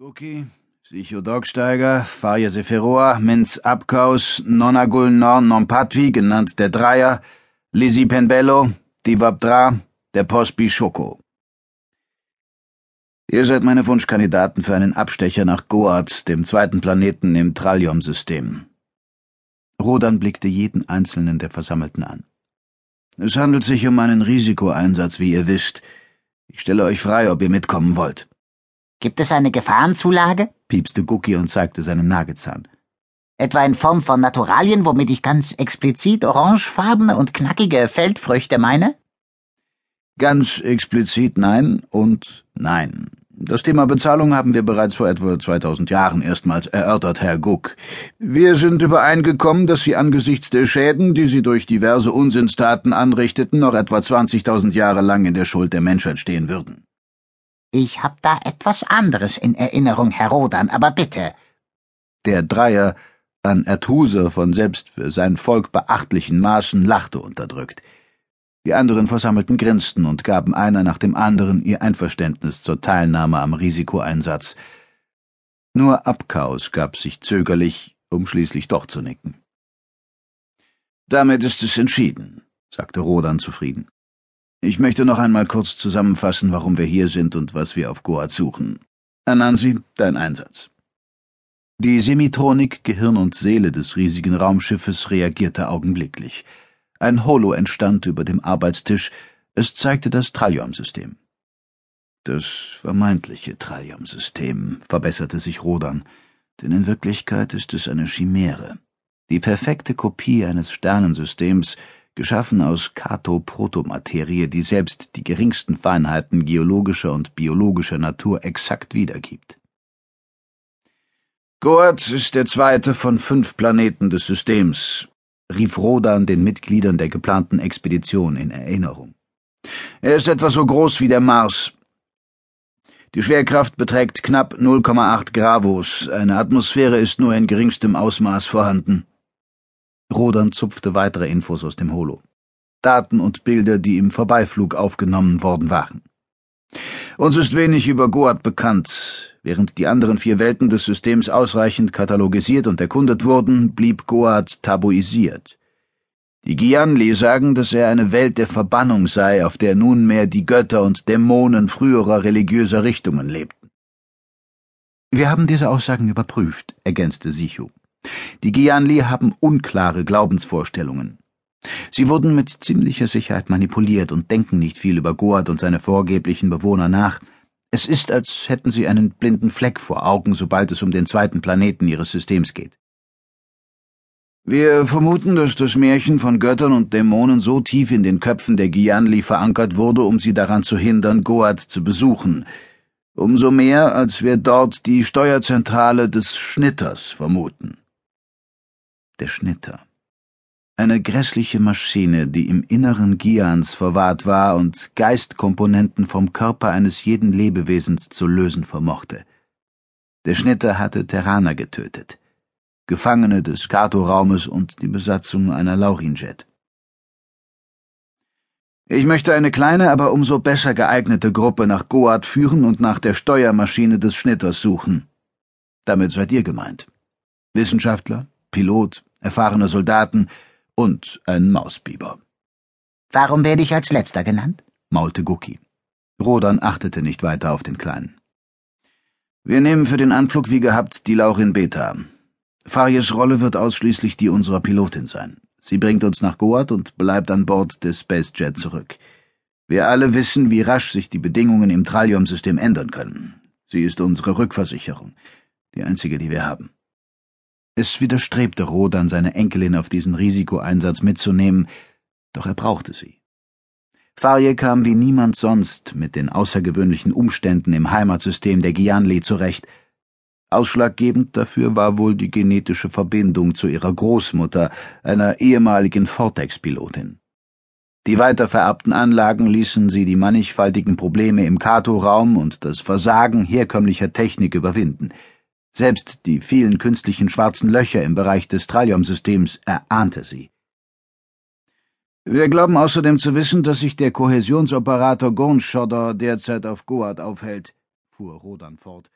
Guki, Sicho Dogsteiger, Faye Seferoa, Minz Abkaus, Nonagul Norn Nompatwi, genannt der Dreier, Lizzie Penbello, Divabdra, der Pospi Schoko. Ihr seid meine Wunschkandidaten für einen Abstecher nach Goat, dem zweiten Planeten im Trallium-System. Rodan blickte jeden einzelnen der Versammelten an. Es handelt sich um einen Risikoeinsatz, wie ihr wisst. Ich stelle euch frei, ob ihr mitkommen wollt. Gibt es eine Gefahrenzulage? piepste Gucki und zeigte seinen Nagezahn. Etwa in Form von Naturalien, womit ich ganz explizit orangefarbene und knackige Feldfrüchte meine? Ganz explizit nein und nein. Das Thema Bezahlung haben wir bereits vor etwa 2000 Jahren erstmals erörtert, Herr Guck. Wir sind übereingekommen, dass Sie angesichts der Schäden, die Sie durch diverse Unsinnstaten anrichteten, noch etwa 20.000 Jahre lang in der Schuld der Menschheit stehen würden. Ich hab da etwas anderes in Erinnerung, Herr Rodan, aber bitte. Der Dreier, an Erthuser von selbst für sein Volk beachtlichen Maßen, lachte unterdrückt. Die anderen Versammelten grinsten und gaben einer nach dem anderen ihr Einverständnis zur Teilnahme am Risikoeinsatz. Nur Abkaus gab sich zögerlich, um schließlich doch zu nicken. Damit ist es entschieden, sagte Rodan zufrieden. Ich möchte noch einmal kurz zusammenfassen, warum wir hier sind und was wir auf Goa suchen. Anansi, dein Einsatz. Die Semitronik, Gehirn und Seele des riesigen Raumschiffes reagierte augenblicklich. Ein Holo entstand über dem Arbeitstisch, es zeigte das Trallium-System. Das vermeintliche Trallium-System, verbesserte sich Rodan, denn in Wirklichkeit ist es eine Chimäre. Die perfekte Kopie eines Sternensystems, geschaffen aus Kato-Protomaterie, die selbst die geringsten Feinheiten geologischer und biologischer Natur exakt wiedergibt. Goat ist der zweite von fünf Planeten des Systems, rief Rodan den Mitgliedern der geplanten Expedition in Erinnerung. Er ist etwa so groß wie der Mars. Die Schwerkraft beträgt knapp 0,8 Gravos, eine Atmosphäre ist nur in geringstem Ausmaß vorhanden. Rodan zupfte weitere Infos aus dem Holo. Daten und Bilder, die im Vorbeiflug aufgenommen worden waren. Uns ist wenig über Goat bekannt. Während die anderen vier Welten des Systems ausreichend katalogisiert und erkundet wurden, blieb Goat tabuisiert. Die Gianli sagen, dass er eine Welt der Verbannung sei, auf der nunmehr die Götter und Dämonen früherer religiöser Richtungen lebten. Wir haben diese Aussagen überprüft, ergänzte Sichu. Die Gianli haben unklare Glaubensvorstellungen. Sie wurden mit ziemlicher Sicherheit manipuliert und denken nicht viel über Goat und seine vorgeblichen Bewohner nach. Es ist, als hätten sie einen blinden Fleck vor Augen, sobald es um den zweiten Planeten ihres Systems geht. Wir vermuten, dass das Märchen von Göttern und Dämonen so tief in den Köpfen der Gianli verankert wurde, um sie daran zu hindern, Goat zu besuchen. Umso mehr, als wir dort die Steuerzentrale des Schnitters vermuten der Schnitter. Eine grässliche Maschine, die im Inneren Gians verwahrt war und Geistkomponenten vom Körper eines jeden Lebewesens zu lösen vermochte. Der Schnitter hatte Terraner getötet. Gefangene des Kato-Raumes und die Besatzung einer Laurinjet. Ich möchte eine kleine, aber umso besser geeignete Gruppe nach Goat führen und nach der Steuermaschine des Schnitters suchen. Damit seid ihr gemeint. Wissenschaftler, Pilot, erfahrene Soldaten und ein Mausbiber. Warum werde ich als letzter genannt? maulte Gucki. Rodan achtete nicht weiter auf den Kleinen. Wir nehmen für den Anflug wie gehabt die Laurin Beta. Faries Rolle wird ausschließlich die unserer Pilotin sein. Sie bringt uns nach Goat und bleibt an Bord des Spacejet zurück. Wir alle wissen, wie rasch sich die Bedingungen im Trallium-System ändern können. Sie ist unsere Rückversicherung, die einzige, die wir haben. Es widerstrebte Rodan, seine Enkelin auf diesen Risikoeinsatz mitzunehmen, doch er brauchte sie. Farje kam wie niemand sonst mit den außergewöhnlichen Umständen im Heimatsystem der Gianli zurecht. Ausschlaggebend dafür war wohl die genetische Verbindung zu ihrer Großmutter, einer ehemaligen Vortex-Pilotin. Die weitervererbten Anlagen ließen sie die mannigfaltigen Probleme im Kato-Raum und das Versagen herkömmlicher Technik überwinden – selbst die vielen künstlichen schwarzen Löcher im Bereich des Trallium-Systems erahnte sie. Wir glauben außerdem zu wissen, dass sich der Kohäsionsoperator Gornschodder derzeit auf Goat aufhält, fuhr Rodan fort.